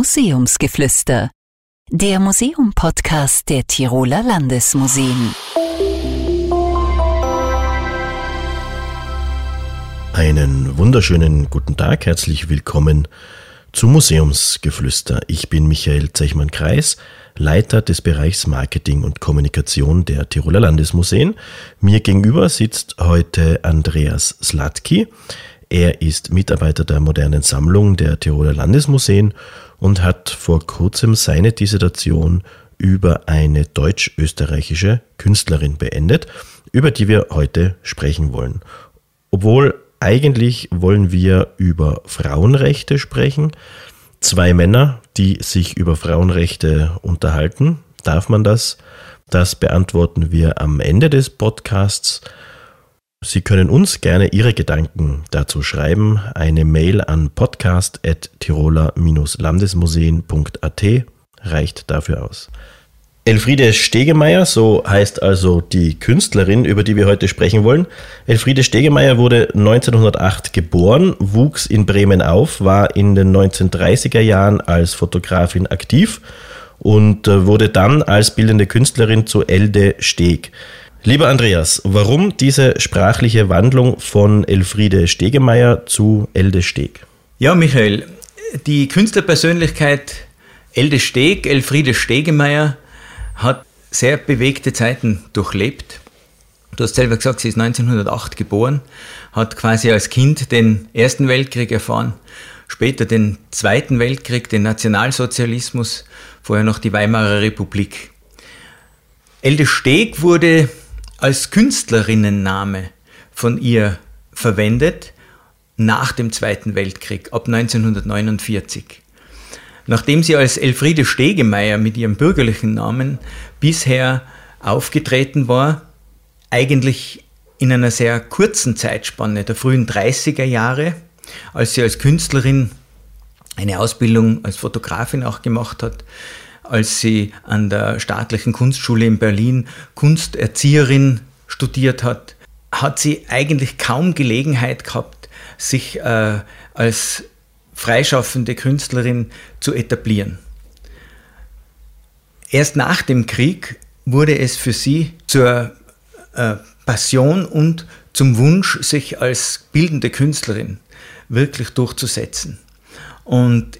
Museumsgeflüster, der Museum-Podcast der Tiroler Landesmuseen. Einen wunderschönen guten Tag, herzlich willkommen zum Museumsgeflüster. Ich bin Michael Zechmann-Kreis, Leiter des Bereichs Marketing und Kommunikation der Tiroler Landesmuseen. Mir gegenüber sitzt heute Andreas Slatki. Er ist Mitarbeiter der modernen Sammlung der Tiroler Landesmuseen und hat vor kurzem seine Dissertation über eine deutsch-österreichische Künstlerin beendet, über die wir heute sprechen wollen. Obwohl eigentlich wollen wir über Frauenrechte sprechen. Zwei Männer, die sich über Frauenrechte unterhalten. Darf man das? Das beantworten wir am Ende des Podcasts. Sie können uns gerne Ihre Gedanken dazu schreiben. Eine Mail an podcast.tiroler-landesmuseen.at reicht dafür aus. Elfriede Stegemeier, so heißt also die Künstlerin, über die wir heute sprechen wollen. Elfriede Stegemeier wurde 1908 geboren, wuchs in Bremen auf, war in den 1930er Jahren als Fotografin aktiv und äh, wurde dann als bildende Künstlerin zu Elde Steg. Lieber Andreas, warum diese sprachliche Wandlung von Elfriede Stegemeier zu Elde Steg? Ja, Michael, die Künstlerpersönlichkeit Elde Steg, Elfriede Stegemeier, hat sehr bewegte Zeiten durchlebt. Du hast selber gesagt, sie ist 1908 geboren, hat quasi als Kind den Ersten Weltkrieg erfahren, später den Zweiten Weltkrieg, den Nationalsozialismus, vorher noch die Weimarer Republik. Elde Steg wurde als Künstlerinnenname von ihr verwendet nach dem Zweiten Weltkrieg, ab 1949. Nachdem sie als Elfriede Stegemeier mit ihrem bürgerlichen Namen bisher aufgetreten war, eigentlich in einer sehr kurzen Zeitspanne der frühen 30er Jahre, als sie als Künstlerin eine Ausbildung als Fotografin auch gemacht hat, als sie an der staatlichen Kunstschule in Berlin Kunsterzieherin studiert hat, hat sie eigentlich kaum Gelegenheit gehabt, sich äh, als freischaffende Künstlerin zu etablieren. Erst nach dem Krieg wurde es für sie zur äh, Passion und zum Wunsch, sich als bildende Künstlerin wirklich durchzusetzen. Und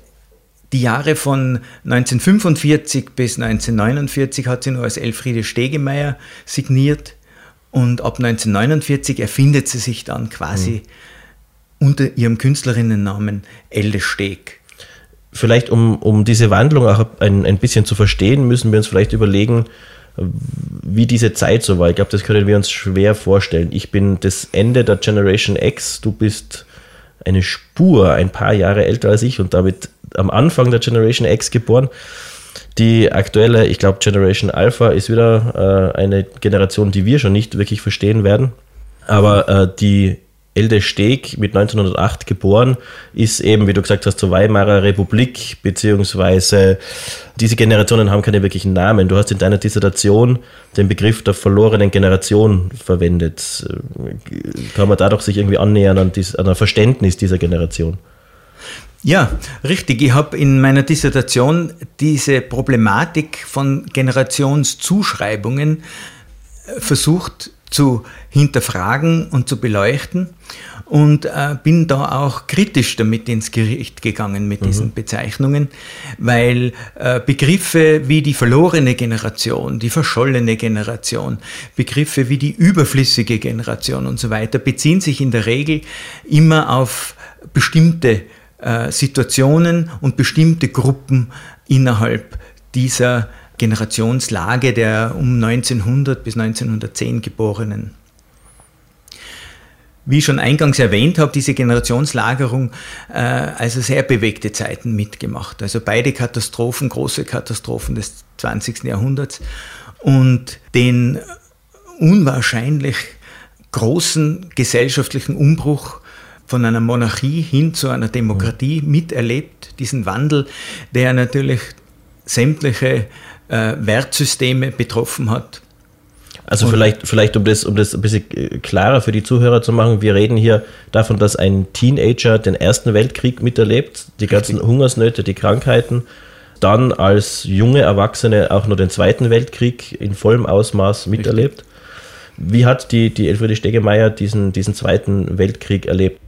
die Jahre von 1945 bis 1949 hat sie nur als Elfriede Stegemeier signiert und ab 1949 erfindet sie sich dann quasi mhm. unter ihrem Künstlerinnennamen Elde Steg. Vielleicht um, um diese Wandlung auch ein, ein bisschen zu verstehen, müssen wir uns vielleicht überlegen, wie diese Zeit so war. Ich glaube, das können wir uns schwer vorstellen. Ich bin das Ende der Generation X, du bist eine Spur, ein paar Jahre älter als ich und damit am Anfang der Generation X geboren. Die aktuelle, ich glaube, Generation Alpha ist wieder äh, eine Generation, die wir schon nicht wirklich verstehen werden. Aber äh, die Elde Steg mit 1908 geboren, ist eben, wie du gesagt hast, zur Weimarer Republik, beziehungsweise diese Generationen haben keine wirklichen Namen. Du hast in deiner Dissertation den Begriff der verlorenen Generation verwendet. Kann man dadurch sich irgendwie annähern an, dies, an ein Verständnis dieser Generation? Ja, richtig. Ich habe in meiner Dissertation diese Problematik von Generationszuschreibungen äh, versucht zu hinterfragen und zu beleuchten und äh, bin da auch kritisch damit ins Gericht gegangen mit mhm. diesen Bezeichnungen, weil äh, Begriffe wie die verlorene Generation, die verschollene Generation, Begriffe wie die überflüssige Generation und so weiter beziehen sich in der Regel immer auf bestimmte äh, Situationen und bestimmte Gruppen innerhalb dieser Generationslage der um 1900 bis 1910 Geborenen. Wie ich schon eingangs erwähnt habe, diese Generationslagerung äh, also sehr bewegte Zeiten mitgemacht. Also beide Katastrophen, große Katastrophen des 20. Jahrhunderts und den unwahrscheinlich großen gesellschaftlichen Umbruch von einer Monarchie hin zu einer Demokratie miterlebt, diesen Wandel, der natürlich sämtliche äh, Wertsysteme betroffen hat. Also vielleicht, vielleicht um das, um das ein bisschen äh, klarer für die Zuhörer zu machen, wir reden hier davon, dass ein Teenager den Ersten Weltkrieg miterlebt, die ganzen Richtig. Hungersnöte, die Krankheiten, dann als junge Erwachsene auch nur den Zweiten Weltkrieg in vollem Ausmaß miterlebt. Richtig. Wie hat die, die Elfriede Stegemeier diesen, diesen Zweiten Weltkrieg erlebt?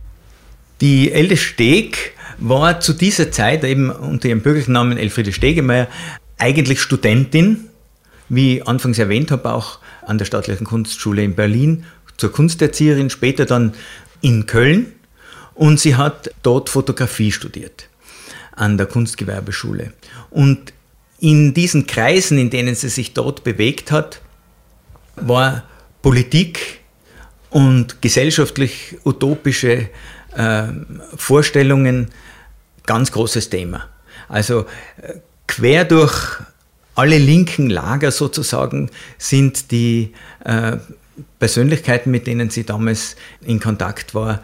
Die Elde Steg war zu dieser Zeit eben unter ihrem bürgerlichen Namen Elfriede Stegemeier eigentlich Studentin, wie anfangs erwähnt habe, auch an der Staatlichen Kunstschule in Berlin zur Kunsterzieherin, später dann in Köln und sie hat dort Fotografie studiert an der Kunstgewerbeschule. Und in diesen Kreisen, in denen sie sich dort bewegt hat, war Politik und gesellschaftlich utopische äh, Vorstellungen ganz großes Thema. Also äh, quer durch alle linken Lager sozusagen sind die äh, Persönlichkeiten, mit denen sie damals in Kontakt war,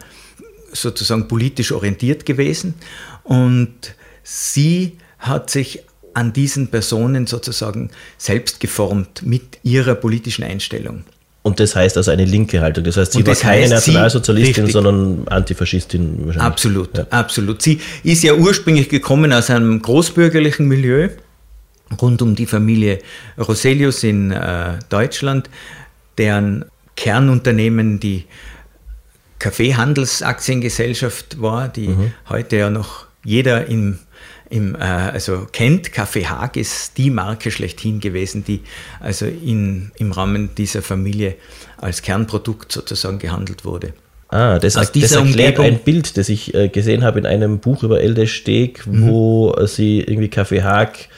sozusagen politisch orientiert gewesen. Und sie hat sich an diesen Personen sozusagen selbst geformt mit ihrer politischen Einstellung. Und das heißt also eine linke Haltung. Das heißt, sie war keine Nationalsozialistin, sie, sondern Antifaschistin wahrscheinlich. Absolut, ja. absolut. Sie ist ja ursprünglich gekommen aus einem großbürgerlichen Milieu rund um die Familie Roselius in äh, Deutschland, deren Kernunternehmen die Kaffeehandelsaktiengesellschaft war, die mhm. heute ja noch jeder im, im, äh, also kennt. Kaffee Haag ist die Marke schlechthin gewesen, die also in, im Rahmen dieser Familie als Kernprodukt sozusagen gehandelt wurde. Ah, das, Aus das erklärt Umgebung. ein Bild, das ich äh, gesehen habe in einem Buch über Elde Steg, mhm. wo äh, sie irgendwie Kaffee Haag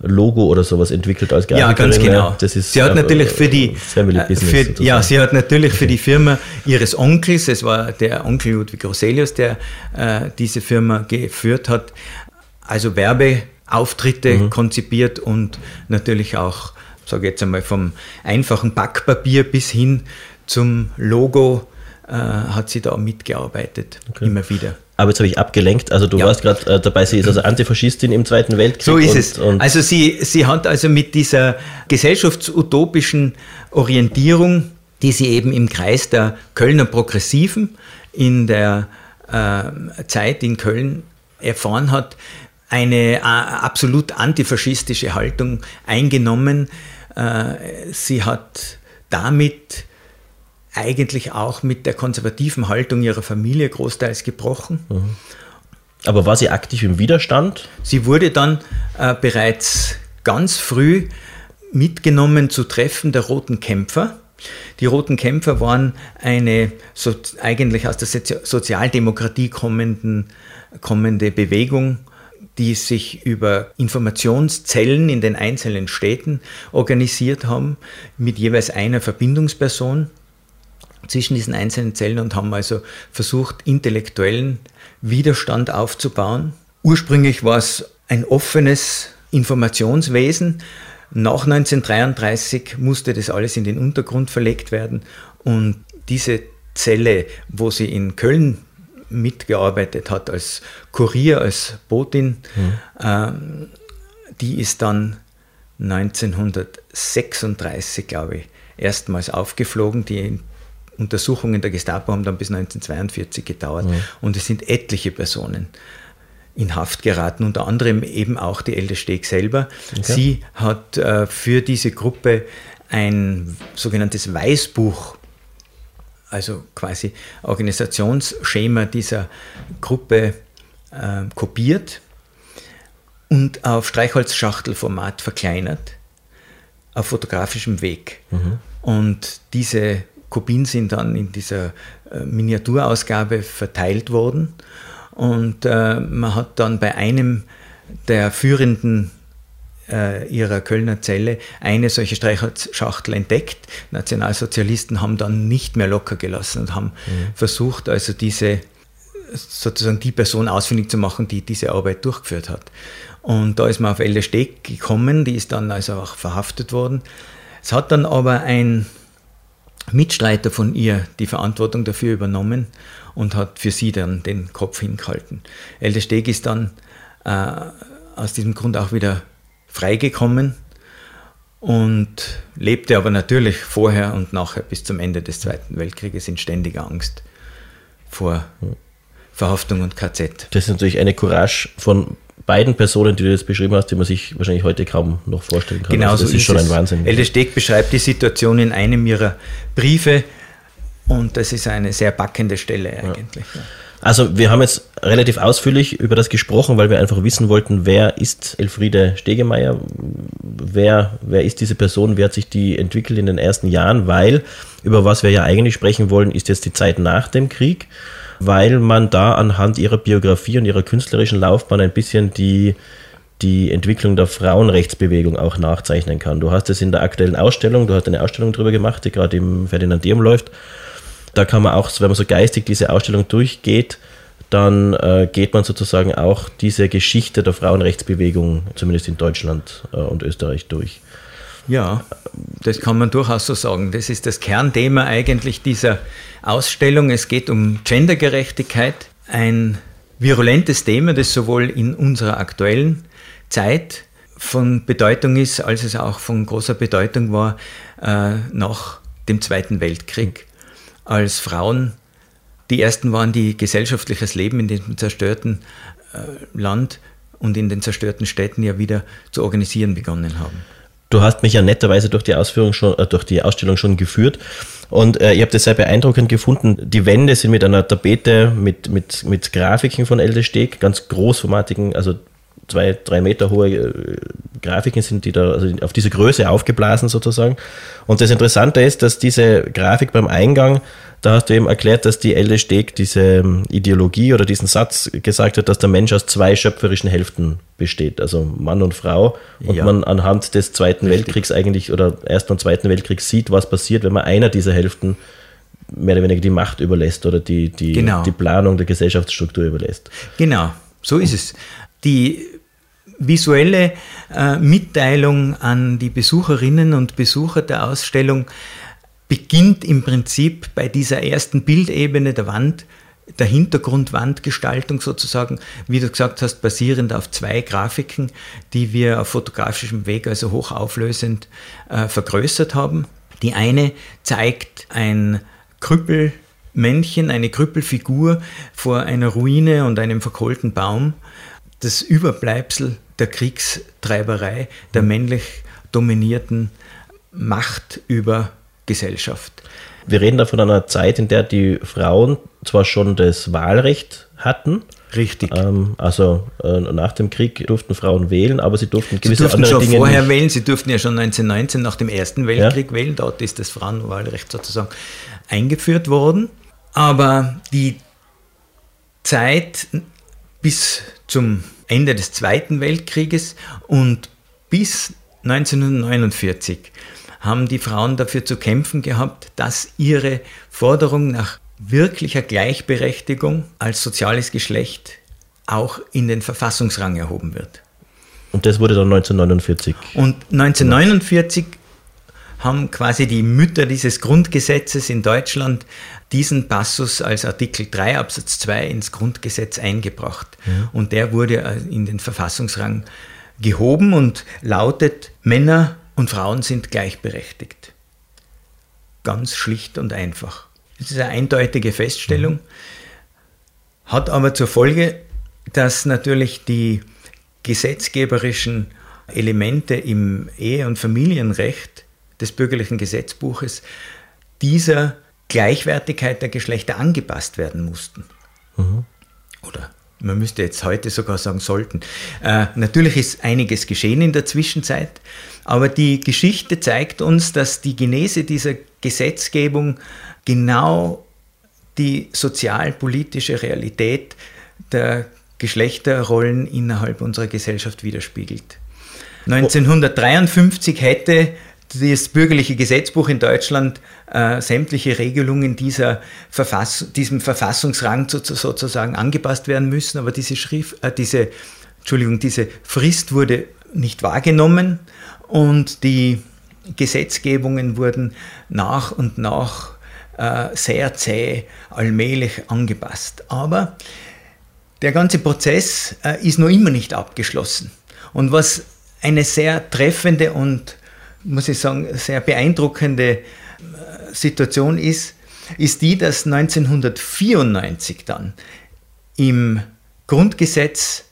Logo oder sowas entwickelt als Grafikerin. Ja, ganz genau. Das ist sie hat natürlich für die Family äh, Business. Für, ja, sie hat natürlich okay. für die Firma ihres Onkels, es war der Onkel Ludwig Roselius, der äh, diese Firma geführt hat, also Werbeauftritte mhm. konzipiert und natürlich auch, sage ich jetzt einmal, vom einfachen Backpapier bis hin zum Logo äh, hat sie da mitgearbeitet, okay. immer wieder. Aber jetzt habe ich abgelenkt. Also du ja. warst gerade äh, dabei, sie ist also Antifaschistin im Zweiten Weltkrieg. So ist und, es. Und also sie, sie hat also mit dieser gesellschaftsutopischen Orientierung, die sie eben im Kreis der Kölner Progressiven in der äh, Zeit in Köln erfahren hat, eine äh, absolut antifaschistische Haltung eingenommen. Äh, sie hat damit eigentlich auch mit der konservativen Haltung ihrer Familie großteils gebrochen. Mhm. Aber war sie aktiv im Widerstand? Sie wurde dann äh, bereits ganz früh mitgenommen zu Treffen der Roten Kämpfer. Die Roten Kämpfer waren eine so, eigentlich aus der Sozialdemokratie kommenden, kommende Bewegung, die sich über Informationszellen in den einzelnen Städten organisiert haben, mit jeweils einer Verbindungsperson zwischen diesen einzelnen Zellen und haben also versucht, intellektuellen Widerstand aufzubauen. Ursprünglich war es ein offenes Informationswesen. Nach 1933 musste das alles in den Untergrund verlegt werden und diese Zelle, wo sie in Köln mitgearbeitet hat als Kurier, als Botin, mhm. ähm, die ist dann 1936, glaube ich, erstmals aufgeflogen. Die Untersuchungen der Gestapo haben dann bis 1942 gedauert mhm. und es sind etliche Personen in Haft geraten, unter anderem eben auch die Elde Steg selber. Okay. Sie hat äh, für diese Gruppe ein sogenanntes Weißbuch, also quasi Organisationsschema dieser Gruppe äh, kopiert und auf Streichholzschachtelformat verkleinert, auf fotografischem Weg. Mhm. Und diese Kopien sind dann in dieser äh, Miniaturausgabe verteilt worden. Und äh, man hat dann bei einem der führenden äh, ihrer Kölner Zelle eine solche Streicherschachtel entdeckt. Nationalsozialisten haben dann nicht mehr locker gelassen und haben mhm. versucht, also diese sozusagen die Person ausfindig zu machen, die diese Arbeit durchgeführt hat. Und da ist man auf Elle Steg gekommen, die ist dann also auch verhaftet worden. Es hat dann aber ein Mitstreiter von ihr die Verantwortung dafür übernommen und hat für sie dann den Kopf hingehalten. Elde Steg ist dann äh, aus diesem Grund auch wieder freigekommen und lebte aber natürlich vorher und nachher bis zum Ende des Zweiten Weltkrieges in ständiger Angst vor Verhaftung und KZ. Das ist natürlich eine Courage von beiden Personen, die du jetzt beschrieben hast, die man sich wahrscheinlich heute kaum noch vorstellen kann. Genau, also das so ist schon es. ein Wahnsinn. Elde Steg beschreibt die Situation in einem ihrer Briefe und das ist eine sehr backende Stelle eigentlich. Ja. Also wir haben jetzt relativ ausführlich über das gesprochen, weil wir einfach wissen wollten, wer ist Elfriede Stegemeier, wer, wer ist diese Person, wie hat sich die entwickelt in den ersten Jahren, weil über was wir ja eigentlich sprechen wollen, ist jetzt die Zeit nach dem Krieg, weil man da anhand ihrer Biografie und ihrer künstlerischen Laufbahn ein bisschen die, die Entwicklung der Frauenrechtsbewegung auch nachzeichnen kann. Du hast es in der aktuellen Ausstellung, du hast eine Ausstellung darüber gemacht, die gerade im Ferdinandium läuft, da kann man auch, wenn man so geistig diese Ausstellung durchgeht, dann äh, geht man sozusagen auch diese Geschichte der Frauenrechtsbewegung, zumindest in Deutschland äh, und Österreich, durch. Ja, das kann man durchaus so sagen. Das ist das Kernthema eigentlich dieser Ausstellung. Es geht um Gendergerechtigkeit, ein virulentes Thema, das sowohl in unserer aktuellen Zeit von Bedeutung ist, als es auch von großer Bedeutung war äh, nach dem Zweiten Weltkrieg als Frauen die ersten waren, die gesellschaftliches Leben in dem zerstörten äh, Land und in den zerstörten Städten ja wieder zu organisieren begonnen haben. Du hast mich ja netterweise durch die Ausführung schon, äh, durch die Ausstellung schon geführt und äh, ich habe das sehr beeindruckend gefunden. Die Wände sind mit einer Tapete mit, mit, mit Grafiken von Elde Steg, ganz großformatigen, also zwei, drei Meter hohe äh, Grafiken sind, die da also auf diese Größe aufgeblasen sozusagen. Und das Interessante ist, dass diese Grafik beim Eingang, da hast du eben erklärt, dass die Elde Steg diese ähm, Ideologie oder diesen Satz gesagt hat, dass der Mensch aus zwei schöpferischen Hälften besteht, also Mann und Frau. Und Ja. man anhand des Zweiten Richtig. Weltkriegs eigentlich oder Ersten und Zweiten Weltkriegs sieht, was passiert, wenn man einer dieser Hälften mehr oder weniger die Macht überlässt oder die, die, Genau. die Planung der Gesellschaftsstruktur überlässt. Genau, so ist es. Die visuelle äh, Mitteilung an die Besucherinnen und Besucher der Ausstellung beginnt im Prinzip bei dieser ersten Bildebene der Wand, der Hintergrundwandgestaltung sozusagen, wie du gesagt hast, basierend auf zwei Grafiken, die wir auf fotografischem Weg, also hochauflösend, äh, vergrößert haben. Die eine zeigt ein Krüppelmännchen, eine Krüppelfigur vor einer Ruine und einem verkohlten Baum, das Überbleibsel der Kriegstreiberei, der männlich dominierten Macht über Gesellschaft. Wir reden da von einer Zeit, in der die Frauen zwar schon das Wahlrecht hatten, Richtig. ähm, also äh, nach dem Krieg durften Frauen wählen, aber sie durften Sie gewisse durften andere schon Dinge vorher nicht. wählen, sie durften ja schon 1919 nach dem Ersten Weltkrieg wählen, dort ist das Frauenwahlrecht sozusagen eingeführt worden. Aber die Zeit bis zum Ende des Zweiten Weltkrieges und bis 1949 haben die Frauen dafür zu kämpfen gehabt, dass ihre Forderung nach wirklicher Gleichberechtigung als soziales Geschlecht auch in den Verfassungsrang erhoben wird. Und das wurde dann 1949. Und 1949 haben quasi die Mütter dieses Grundgesetzes in Deutschland diesen Passus als Artikel 3 Absatz 2 ins Grundgesetz eingebracht. Und der wurde äh, in den Verfassungsrang gehoben und lautet, Männer und Frauen sind gleichberechtigt. Ganz schlicht und einfach. Das ist eine eindeutige Feststellung, hat aber zur Folge, dass natürlich die gesetzgeberischen Elemente im Ehe- und Familienrecht des bürgerlichen Gesetzbuches dieser Gleichwertigkeit der Geschlechter angepasst werden mussten. Oder man müsste jetzt heute sogar sagen sollten. Äh, natürlich ist einiges geschehen in der Zwischenzeit, aber die Geschichte zeigt uns, dass die Genese dieser Gesetzgebung genau die sozialpolitische Realität der Geschlechterrollen innerhalb unserer Gesellschaft widerspiegelt. 1953 hätte das bürgerliche Gesetzbuch in Deutschland äh, sämtliche Regelungen dieser Verfass diesem Verfassungsrang so, sozusagen angepasst werden müssen, aber diese, Schrift, äh, diese, Entschuldigung, diese Frist wurde nicht wahrgenommen und die Gesetzgebungen wurden nach und nach äh, sehr zäh allmählich angepasst. Aber der ganze Prozess äh, ist noch immer nicht abgeschlossen. Und was eine sehr treffende und muss ich sagen, sehr beeindruckende äh, Situation ist, ist die, dass 1994 dann im Grundgesetz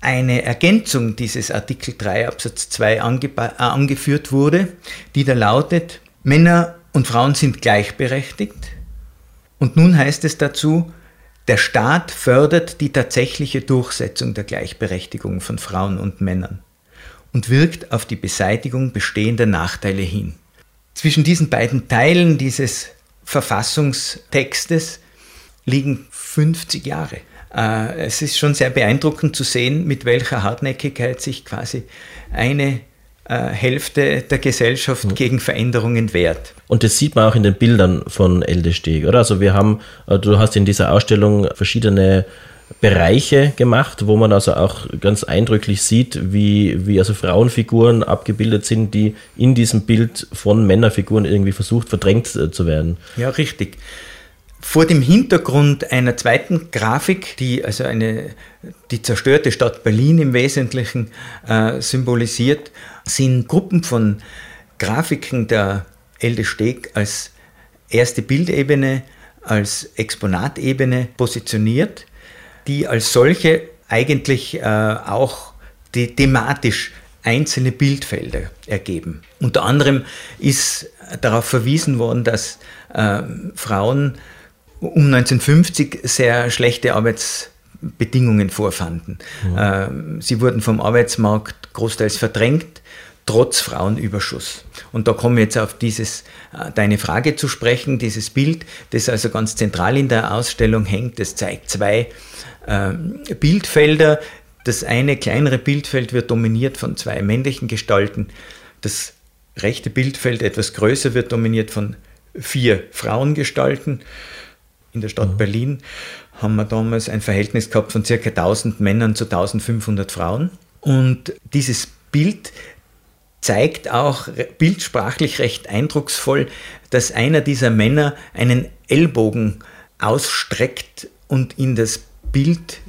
eine Ergänzung dieses Artikel 3 Absatz 2 ange äh, angeführt wurde, die da lautet, Männer und Frauen sind gleichberechtigt. Und nun heißt es dazu, der Staat fördert die tatsächliche Durchsetzung der Gleichberechtigung von Frauen und Männern und wirkt auf die Beseitigung bestehender Nachteile hin. Zwischen diesen beiden Teilen dieses Verfassungstextes liegen 50 Jahre. Äh, es ist schon sehr beeindruckend zu sehen, mit welcher Hartnäckigkeit sich quasi eine äh, Hälfte der Gesellschaft mhm. gegen Veränderungen wehrt. Und das sieht man auch in den Bildern von Elde Steg, oder? Also wir haben, äh, du hast in dieser Ausstellung verschiedene Bereiche gemacht, wo man also auch ganz eindrücklich sieht, wie, wie also Frauenfiguren abgebildet sind, die in diesem Bild von Männerfiguren irgendwie versucht verdrängt zu werden. Ja, richtig. Vor dem Hintergrund einer zweiten Grafik, die also eine, die zerstörte Stadt Berlin im Wesentlichen äh, symbolisiert, sind Gruppen von Grafiken der Elde Steg als erste Bildebene, als Exponatebene positioniert, die als solche eigentlich äh, auch die, thematisch einzelne Bildfelder ergeben. Unter anderem ist darauf verwiesen worden, dass äh, Frauen um 1950 sehr schlechte Arbeitsbedingungen vorfanden. Mhm. sie wurden vom Arbeitsmarkt großteils verdrängt, trotz Frauenüberschuss. Und da komme ich jetzt auf dieses, äh, deine Frage zu sprechen, dieses Bild, das also ganz zentral in der Ausstellung hängt. Das zeigt zwei äh, Bildfelder. Das eine kleinere Bildfeld wird dominiert von zwei männlichen Gestalten. Das rechte Bildfeld, etwas größer, wird dominiert von vier Frauengestalten in der Stadt mhm. Berlin haben wir damals ein Verhältnis gehabt von ca. 1000 Männern zu 1500 Frauen. Und dieses Bild zeigt auch bildsprachlich recht eindrucksvoll, dass einer dieser Männer einen Ellbogen ausstreckt und in das Bildfeld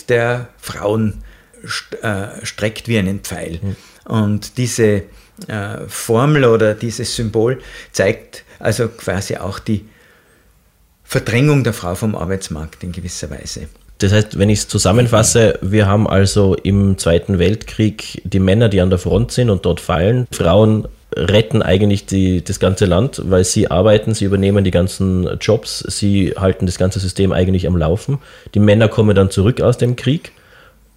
äh, der Frauen st äh, streckt wie einen Pfeil. Mhm. Und diese äh, Formel oder dieses Symbol zeigt also quasi auch die Verdrängung der Frau vom Arbeitsmarkt in gewisser Weise. Das heißt, wenn ich es zusammenfasse, wir haben also im Zweiten Weltkrieg die Männer, die an der Front sind und dort fallen. Frauen retten eigentlich die, das ganze Land, weil sie arbeiten, sie übernehmen die ganzen Jobs, sie halten das ganze System eigentlich am Laufen. Die Männer kommen dann zurück aus dem Krieg,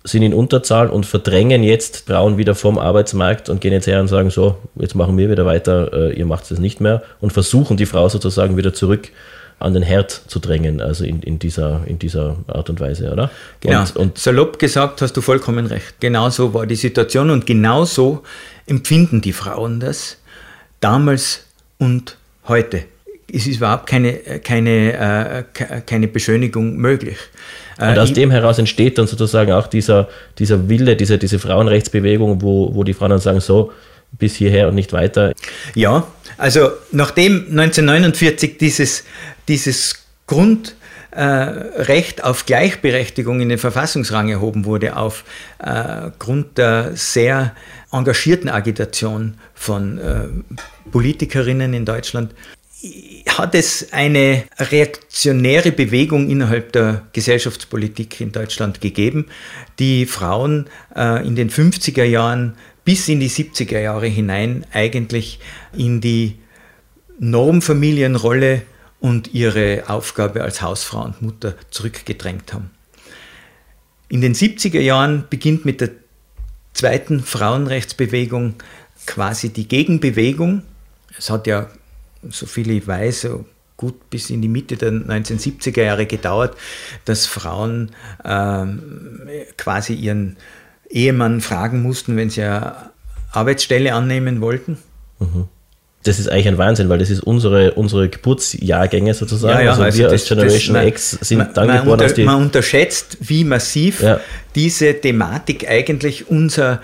sind in Unterzahl und verdrängen jetzt Frauen wieder vom Arbeitsmarkt und gehen jetzt her und sagen so, jetzt machen wir wieder weiter, äh, ihr macht es nicht mehr und versuchen die Frau sozusagen wieder zurück an den Herd zu drängen, also in, in, dieser, in dieser Art und Weise, oder? Genau. Und, und salopp gesagt hast du vollkommen recht. Genau so war die Situation und genau so empfinden die Frauen das damals und heute. Es ist überhaupt keine, keine, äh, keine Beschönigung möglich. Und aus äh, dem heraus entsteht dann sozusagen auch dieser, dieser Wille, diese, diese Frauenrechtsbewegung, wo, wo die Frauen dann sagen, so, bis hierher und nicht weiter. Ja, also nachdem 1949 dieses, dieses Grundrecht äh, auf Gleichberechtigung in den Verfassungsrang erhoben wurde, aufgrund äh, der sehr engagierten Agitation von äh, Politikerinnen in Deutschland, hat es eine reaktionäre Bewegung innerhalb der Gesellschaftspolitik in Deutschland gegeben, die Frauen äh, in den 50er Jahren bis in die 70er Jahre hinein eigentlich in die Normfamilienrolle und ihre Aufgabe als Hausfrau und Mutter zurückgedrängt haben. In den 70er Jahren beginnt mit der zweiten Frauenrechtsbewegung quasi die Gegenbewegung. Es hat ja, so viel ich weiß, so gut bis in die Mitte der 1970er Jahre gedauert, dass Frauen äh, quasi ihren Ehemann fragen mussten, wenn sie eine Arbeitsstelle annehmen wollten. Mhm. Das ist eigentlich ein Wahnsinn, weil das ist unsere, unsere Geburtsjahrgänge sozusagen. Ja, ja, also, also wir das, als Generation das, X sind man, dann man geboren. Unter, man unterschätzt, wie massiv ja. diese Thematik eigentlich unser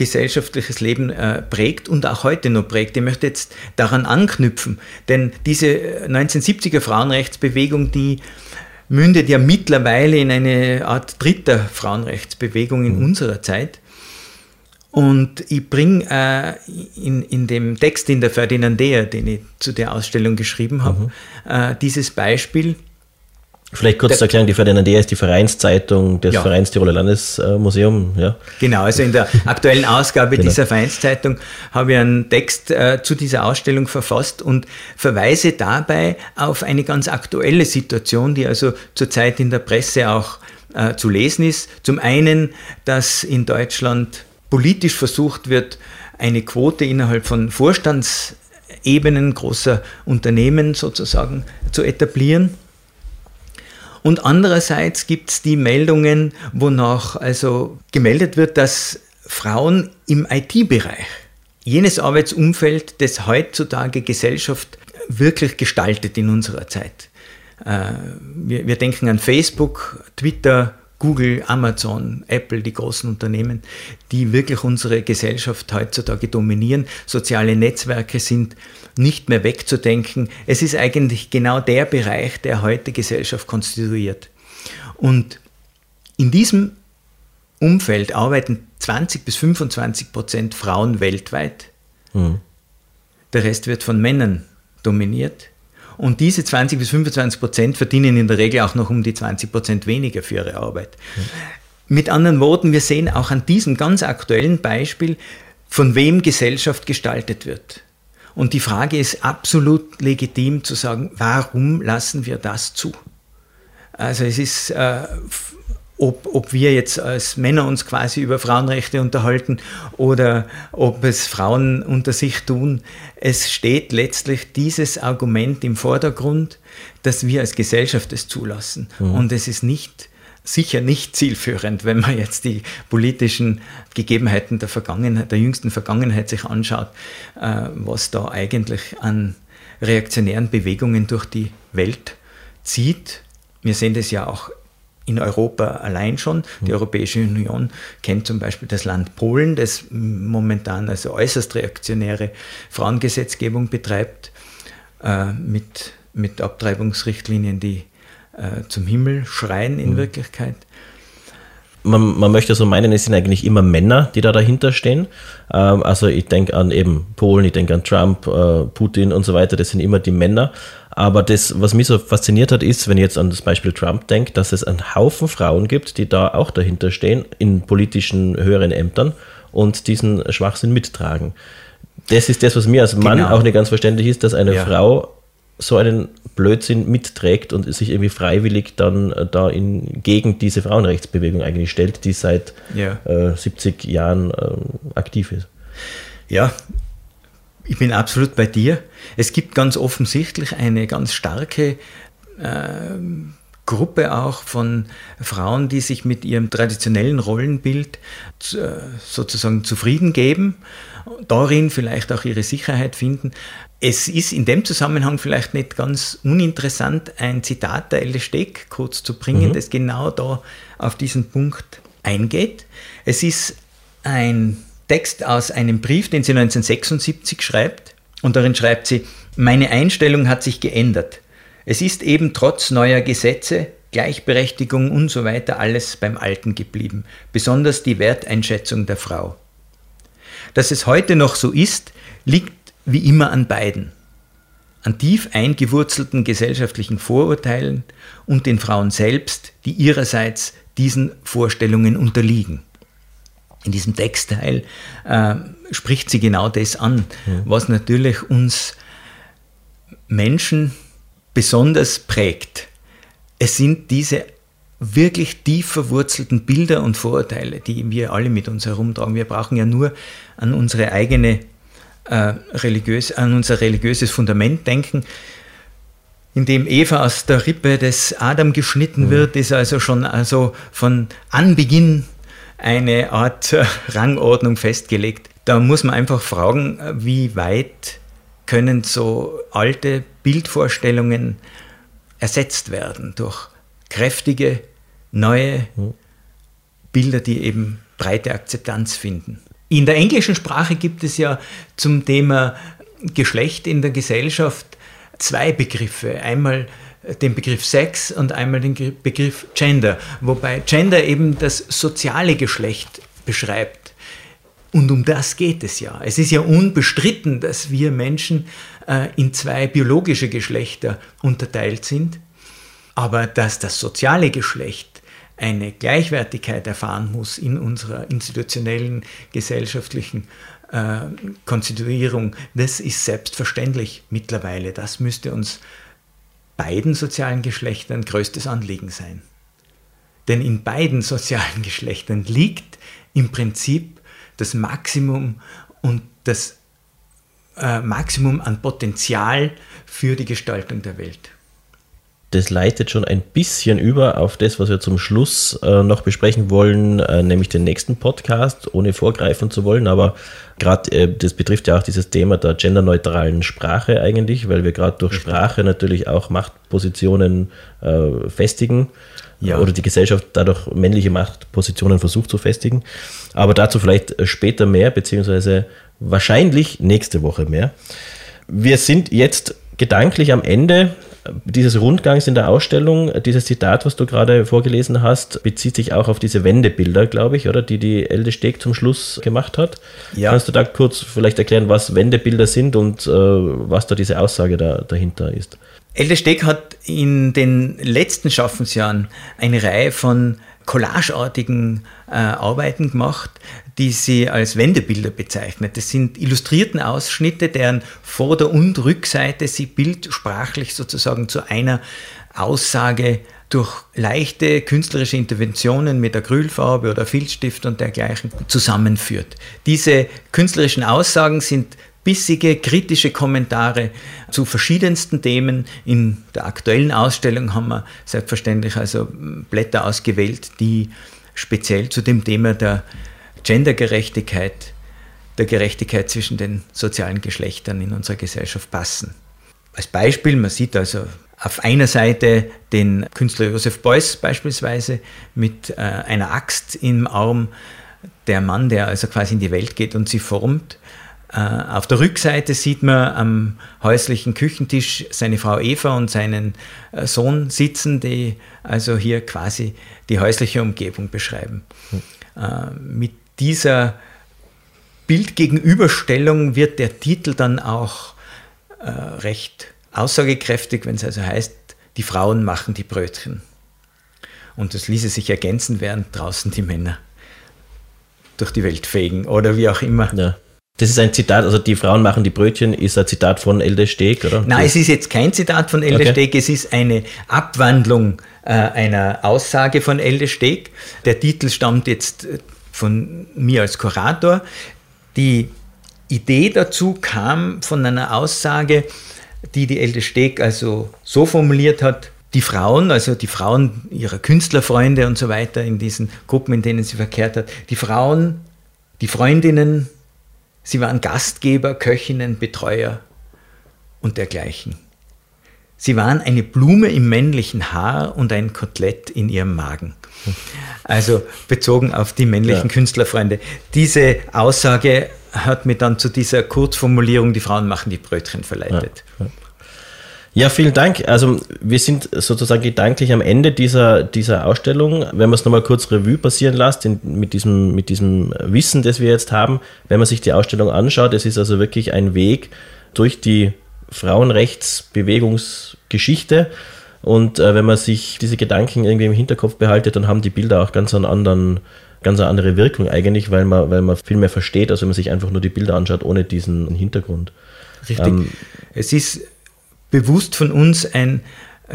gesellschaftliches Leben äh, prägt und auch heute noch prägt. Ich möchte jetzt daran anknüpfen, denn diese 1970er Frauenrechtsbewegung, die mündet ja mittlerweile in eine Art dritter Frauenrechtsbewegung in mhm. unserer Zeit. Und ich bringe äh, in, in dem Text in der Ferdinandea, den ich zu der Ausstellung geschrieben habe, mhm. äh, dieses Beispiel. Vielleicht kurz zu erklären, die Ferdinandea ist die Vereinszeitung des ja. Vereins Tiroler Landesmuseum. Ja. Genau, also in der aktuellen Ausgabe genau. dieser Vereinszeitung habe ich einen Text äh, zu dieser Ausstellung verfasst und verweise dabei auf eine ganz aktuelle Situation, die also zurzeit in der Presse auch äh, zu lesen ist. Zum einen, dass in Deutschland politisch versucht wird, eine Quote innerhalb von Vorstandsebenen großer Unternehmen sozusagen zu etablieren. Und andererseits gibt es die Meldungen, wonach also gemeldet wird, dass Frauen im IT-Bereich, jenes Arbeitsumfeld, das heutzutage Gesellschaft wirklich gestaltet in unserer Zeit. Äh, wir, wir denken an Facebook, Twitter, Google, Amazon, Apple, die großen Unternehmen, die wirklich unsere Gesellschaft heutzutage dominieren. Soziale Netzwerke sind nicht mehr wegzudenken. Es ist eigentlich genau der Bereich, der heute Gesellschaft konstituiert. Und in diesem Umfeld arbeiten 20 bis 25 Prozent Frauen weltweit. Mhm. Der Rest wird von Männern dominiert. Und diese 20 bis 25 Prozent verdienen in der Regel auch noch um die 20 Prozent weniger für ihre Arbeit. Mhm. Mit anderen Worten, wir sehen auch an diesem ganz aktuellen Beispiel, von wem Gesellschaft gestaltet wird. Und die Frage ist absolut legitim zu sagen, warum lassen wir das zu? Also es ist äh, ob, ob wir jetzt als Männer uns quasi über Frauenrechte unterhalten oder ob es Frauen unter sich tun. Es steht letztlich dieses Argument im Vordergrund, dass wir als Gesellschaft es zulassen. Mhm. Und es ist nicht sicher nicht zielführend, wenn man jetzt die politischen Gegebenheiten der Vergangenheit, der jüngsten Vergangenheit sich anschaut, äh, was da eigentlich an reaktionären Bewegungen durch die Welt zieht. Wir sehen das ja auch in Europa allein schon. Die Europäische Union kennt zum Beispiel das Land Polen, das momentan also äußerst reaktionäre Frauengesetzgebung betreibt, äh, mit, mit Abtreibungsrichtlinien, die äh, zum Himmel schreien in mhm. Wirklichkeit. Man, man, möchte so meinen, es sind eigentlich immer Männer, die da dahinter stehen. Ähm, also ich denke an eben Polen, ich denke an Trump, äh, Putin und so weiter, das sind immer die Männer. Aber das, was mich so fasziniert hat, ist, wenn ich jetzt an das Beispiel Trump denke, dass es einen Haufen Frauen gibt, die da auch dahinter stehen, in politischen höheren Ämtern und diesen Schwachsinn mittragen. Das ist das, was mir als Mann genau. auch nicht ganz verständlich ist, dass eine ja. Frau so einen Blödsinn mitträgt und sich irgendwie freiwillig dann äh, da in, gegen diese Frauenrechtsbewegung eigentlich stellt, die seit ja. äh, 70 Jahren äh, aktiv ist. Ja, ich bin absolut bei dir. Es gibt ganz offensichtlich eine ganz starke äh, Gruppe auch von Frauen, die sich mit ihrem traditionellen Rollenbild äh, sozusagen zufrieden geben, darin vielleicht auch ihre Sicherheit finden. Es ist in dem Zusammenhang vielleicht nicht ganz uninteressant, ein Zitat der Elle Steck kurz zu bringen, mhm. das genau da auf diesen Punkt eingeht. Es ist ein Text aus einem Brief, den sie 1976 schreibt. Und darin schreibt sie, meine Einstellung hat sich geändert. Es ist eben trotz neuer Gesetze, Gleichberechtigung und so weiter alles beim Alten geblieben, besonders die Werteinschätzung der Frau. Dass es heute noch so ist, liegt wie immer an beiden. An tief eingewurzelten gesellschaftlichen Vorurteilen und den Frauen selbst, die ihrerseits diesen Vorstellungen unterliegen in diesem Textteil äh, spricht sie genau das an, ja. was natürlich uns Menschen besonders prägt. Es sind diese wirklich tief verwurzelten Bilder und Vorurteile, die wir alle mit uns herumtragen. Wir brauchen ja nur an unsere eigene äh, religiös, an unser religiöses Fundament denken. In dem Eva aus der Rippe des Adam geschnitten ja. wird, ist also schon also von Anbeginn eine Art Rangordnung festgelegt. Da muss man einfach fragen, wie weit können so alte Bildvorstellungen ersetzt werden durch kräftige, neue Bilder, die eben breite Akzeptanz finden. In der englischen Sprache gibt es ja zum Thema Geschlecht in der Gesellschaft zwei Begriffe. Einmal den Begriff Sex und einmal den Begriff Gender, wobei Gender eben das soziale Geschlecht beschreibt. Und um das geht es ja. Es ist ja unbestritten, dass wir Menschen äh, in zwei biologische Geschlechter unterteilt sind, aber dass das soziale Geschlecht eine Gleichwertigkeit erfahren muss in unserer institutionellen, gesellschaftlichen äh, Konstituierung, das ist selbstverständlich mittlerweile. Das müsste uns beiden sozialen Geschlechtern größtes Anliegen sein. Denn in beiden sozialen Geschlechtern liegt im Prinzip das Maximum und das äh, Maximum an Potenzial für die Gestaltung der Welt. Das leitet schon ein bisschen über auf das, was wir zum Schluss äh, noch besprechen wollen, äh, nämlich den nächsten Podcast, ohne vorgreifen zu wollen. Aber gerade äh, das betrifft ja auch dieses Thema der genderneutralen Sprache eigentlich, weil wir gerade durch Sprache natürlich auch Machtpositionen äh, festigen ja. oder die Gesellschaft dadurch männliche Machtpositionen versucht zu festigen. Aber dazu vielleicht später mehr, beziehungsweise wahrscheinlich nächste Woche mehr. Wir sind jetzt gedanklich am Ende dieses Rundgangs in der Ausstellung. Dieses Zitat, was du gerade vorgelesen hast, bezieht sich auch auf diese Wendebilder, glaube ich, oder die die Elde Steg zum Schluss gemacht hat. Ja. Kannst du da kurz vielleicht erklären, was Wendebilder sind und äh, was da diese Aussage da, dahinter ist? Elde Steg hat in den letzten Schaffensjahren eine Reihe von collageartigen äh, Arbeiten gemacht, die sie als Wendebilder bezeichnet. Das sind illustrierten Ausschnitte, deren Vorder- und Rückseite sie bildsprachlich sozusagen zu einer Aussage durch leichte künstlerische Interventionen mit Acrylfarbe oder Filzstift und dergleichen zusammenführt. Diese künstlerischen Aussagen sind bissige, kritische Kommentare zu verschiedensten Themen. In der aktuellen Ausstellung haben wir selbstverständlich also Blätter ausgewählt, die speziell zu dem Thema der Gendergerechtigkeit, der Gerechtigkeit zwischen den sozialen Geschlechtern in unserer Gesellschaft passen. Als Beispiel, man sieht also auf einer Seite den Künstler Josef Beuys beispielsweise mit äh, einer Axt im Arm, der Mann, der also quasi in die Welt geht und sie formt. Äh, auf der Rückseite sieht man am häuslichen Küchentisch seine Frau Eva und seinen äh, Sohn sitzen, die also hier quasi die häusliche Umgebung beschreiben. Hm. Mit dieser Bildgegenüberstellung wird der Titel dann auch recht aussagekräftig, wenn es also heißt, die Frauen machen die Brötchen. Und das ließe sich ergänzen, während draußen die Männer durch die Welt fegen oder wie auch immer. Ja. Das ist ein Zitat, also die Frauen machen die Brötchen, ist ein Zitat von Elde Steg, oder? Nein, es ist jetzt kein Zitat von Elde okay. Steg, es ist eine Abwandlung äh, einer Aussage von Elde Steg. Der Titel stammt jetzt äh, von mir als Kurator. Die Idee dazu kam von einer Aussage, die die Elde Steg also so formuliert hat, die Frauen, also die Frauen ihrer Künstlerfreunde und so weiter in diesen Gruppen, in denen sie verkehrt hat, die Frauen, die Freundinnen Sie waren Gastgeber, Köchinnen, Betreuer und dergleichen. Sie waren eine Blume im männlichen Haar und ein Kotelett in ihrem Magen. Also bezogen auf die männlichen ja. Künstlerfreunde. Diese Aussage hat mir dann zu dieser Kurzformulierung, die Frauen machen die Brötchen verleitet. Ja. Ja. Ja, vielen Dank. Also wir sind sozusagen gedanklich am Ende dieser, dieser Ausstellung. Wenn man es nochmal kurz Revue passieren lässt, in, mit, diesem, mit diesem Wissen, das wir jetzt haben, wenn man sich die Ausstellung anschaut, es ist also wirklich ein Weg durch die Frauenrechtsbewegungsgeschichte. Und äh, wenn man sich diese Gedanken irgendwie im Hinterkopf behaltet, dann haben die Bilder auch ganz einen anderen, ganz eine andere Wirkung eigentlich, weil man, weil man viel mehr versteht, als wenn man sich einfach nur die Bilder anschaut ohne diesen Hintergrund. Richtig. Ähm, es ist bewusst von uns ein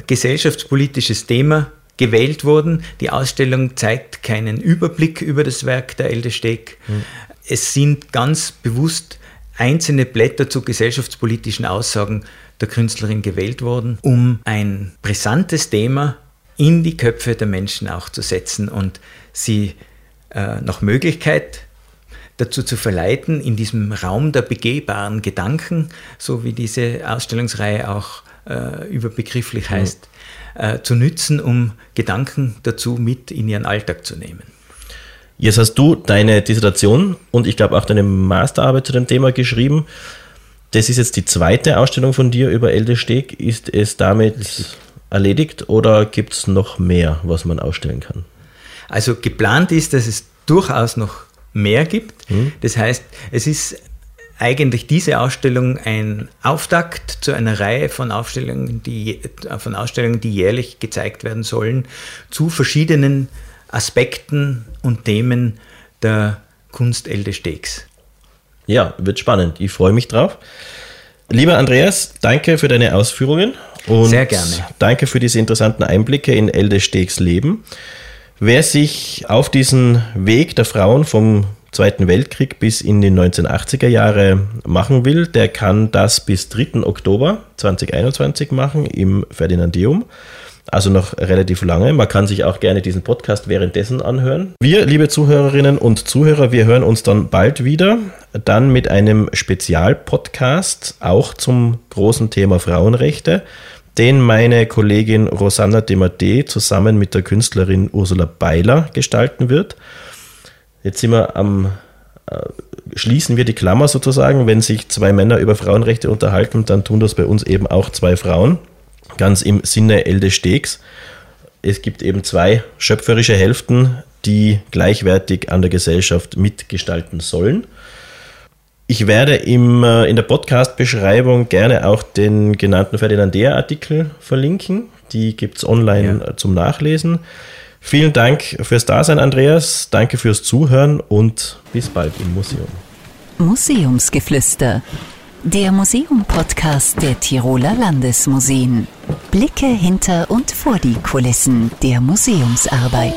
gesellschaftspolitisches Thema gewählt worden. Die Ausstellung zeigt keinen Überblick über das Werk der Elde Steg. Mhm. Es sind ganz bewusst einzelne Blätter zu gesellschaftspolitischen Aussagen der Künstlerin gewählt worden, um ein brisantes Thema in die Köpfe der Menschen auch zu setzen und sie äh, nach Möglichkeit dazu zu verleiten, in diesem Raum der begehbaren Gedanken, so wie diese Ausstellungsreihe auch äh, überbegrifflich heißt, äh, zu nützen, um Gedanken dazu mit in ihren Alltag zu nehmen. Jetzt hast du deine Dissertation und ich glaube auch deine Masterarbeit zu dem Thema geschrieben. Das ist jetzt die zweite Ausstellung von dir über Elde Steg. Ist es damit erledigt oder gibt es noch mehr, was man ausstellen kann? Also geplant ist, dass es durchaus noch mehr gibt. Mhm. Das heißt, es ist eigentlich diese Ausstellung ein Auftakt zu einer Reihe von Ausstellungen, die, von Ausstellungen, die jährlich gezeigt werden sollen, zu verschiedenen Aspekten und Themen der Kunst Elde Stegs. Ja, wird spannend. Ich freue mich drauf. Lieber Andreas, danke für deine Ausführungen. Und Sehr gerne. Danke für diese interessanten Einblicke in Elde Stegs Leben. Wer sich auf diesen Weg der Frauen vom Zweiten Weltkrieg bis in die 1980er Jahre machen will, der kann das bis 3. Oktober 2021 machen im Ferdinandeum. Also noch relativ lange. Man kann sich auch gerne diesen Podcast währenddessen anhören. Wir, liebe Zuhörerinnen und Zuhörer, wir hören uns dann bald wieder. Dann mit einem Spezialpodcast, auch zum großen Thema Frauenrechte, den meine Kollegin Rosanna Demade zusammen mit der Künstlerin Ursula Beiler gestalten wird. Jetzt sind wir am äh, schließen wir die Klammer sozusagen. Wenn sich zwei Männer über Frauenrechte unterhalten, dann tun das bei uns eben auch zwei Frauen. Ganz im Sinne Elde Stegs. Es gibt eben zwei schöpferische Hälften, die gleichwertig an der Gesellschaft mitgestalten sollen. Ich werde im, äh, in der Podcast-Beschreibung gerne auch den genannten Ferdinandea-Artikel verlinken. Die gibt es online ja. zum Nachlesen. Vielen Dank fürs Dasein, Andreas. Danke fürs Zuhören und bis bald im Museum. Museumsgeflüster. Der Museum-Podcast der Tiroler Landesmuseen. Blicke hinter und vor die Kulissen der Museumsarbeit.